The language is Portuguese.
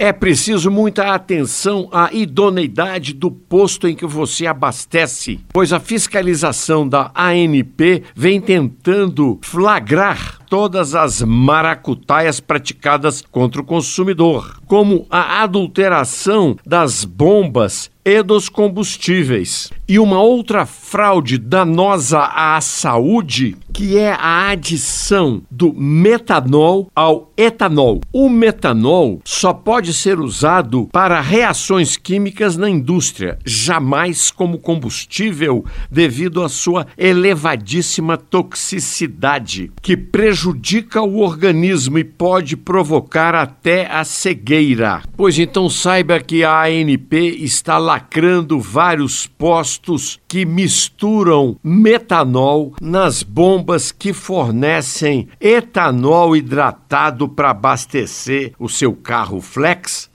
É preciso muita atenção à idoneidade do posto em que você abastece, pois a fiscalização da ANP vem tentando flagrar todas as maracutaias praticadas contra o consumidor, como a adulteração das bombas e dos combustíveis. E uma outra fraude danosa à saúde, que é a adição do metanol ao etanol. O metanol só pode ser usado para reações químicas na indústria, jamais como combustível, devido à sua elevadíssima toxicidade, que prejudica o organismo e pode provocar até a cegueira. Pois então saiba que a ANP está lá lacrando vários postos que misturam metanol nas bombas que fornecem etanol hidratado para abastecer o seu carro flex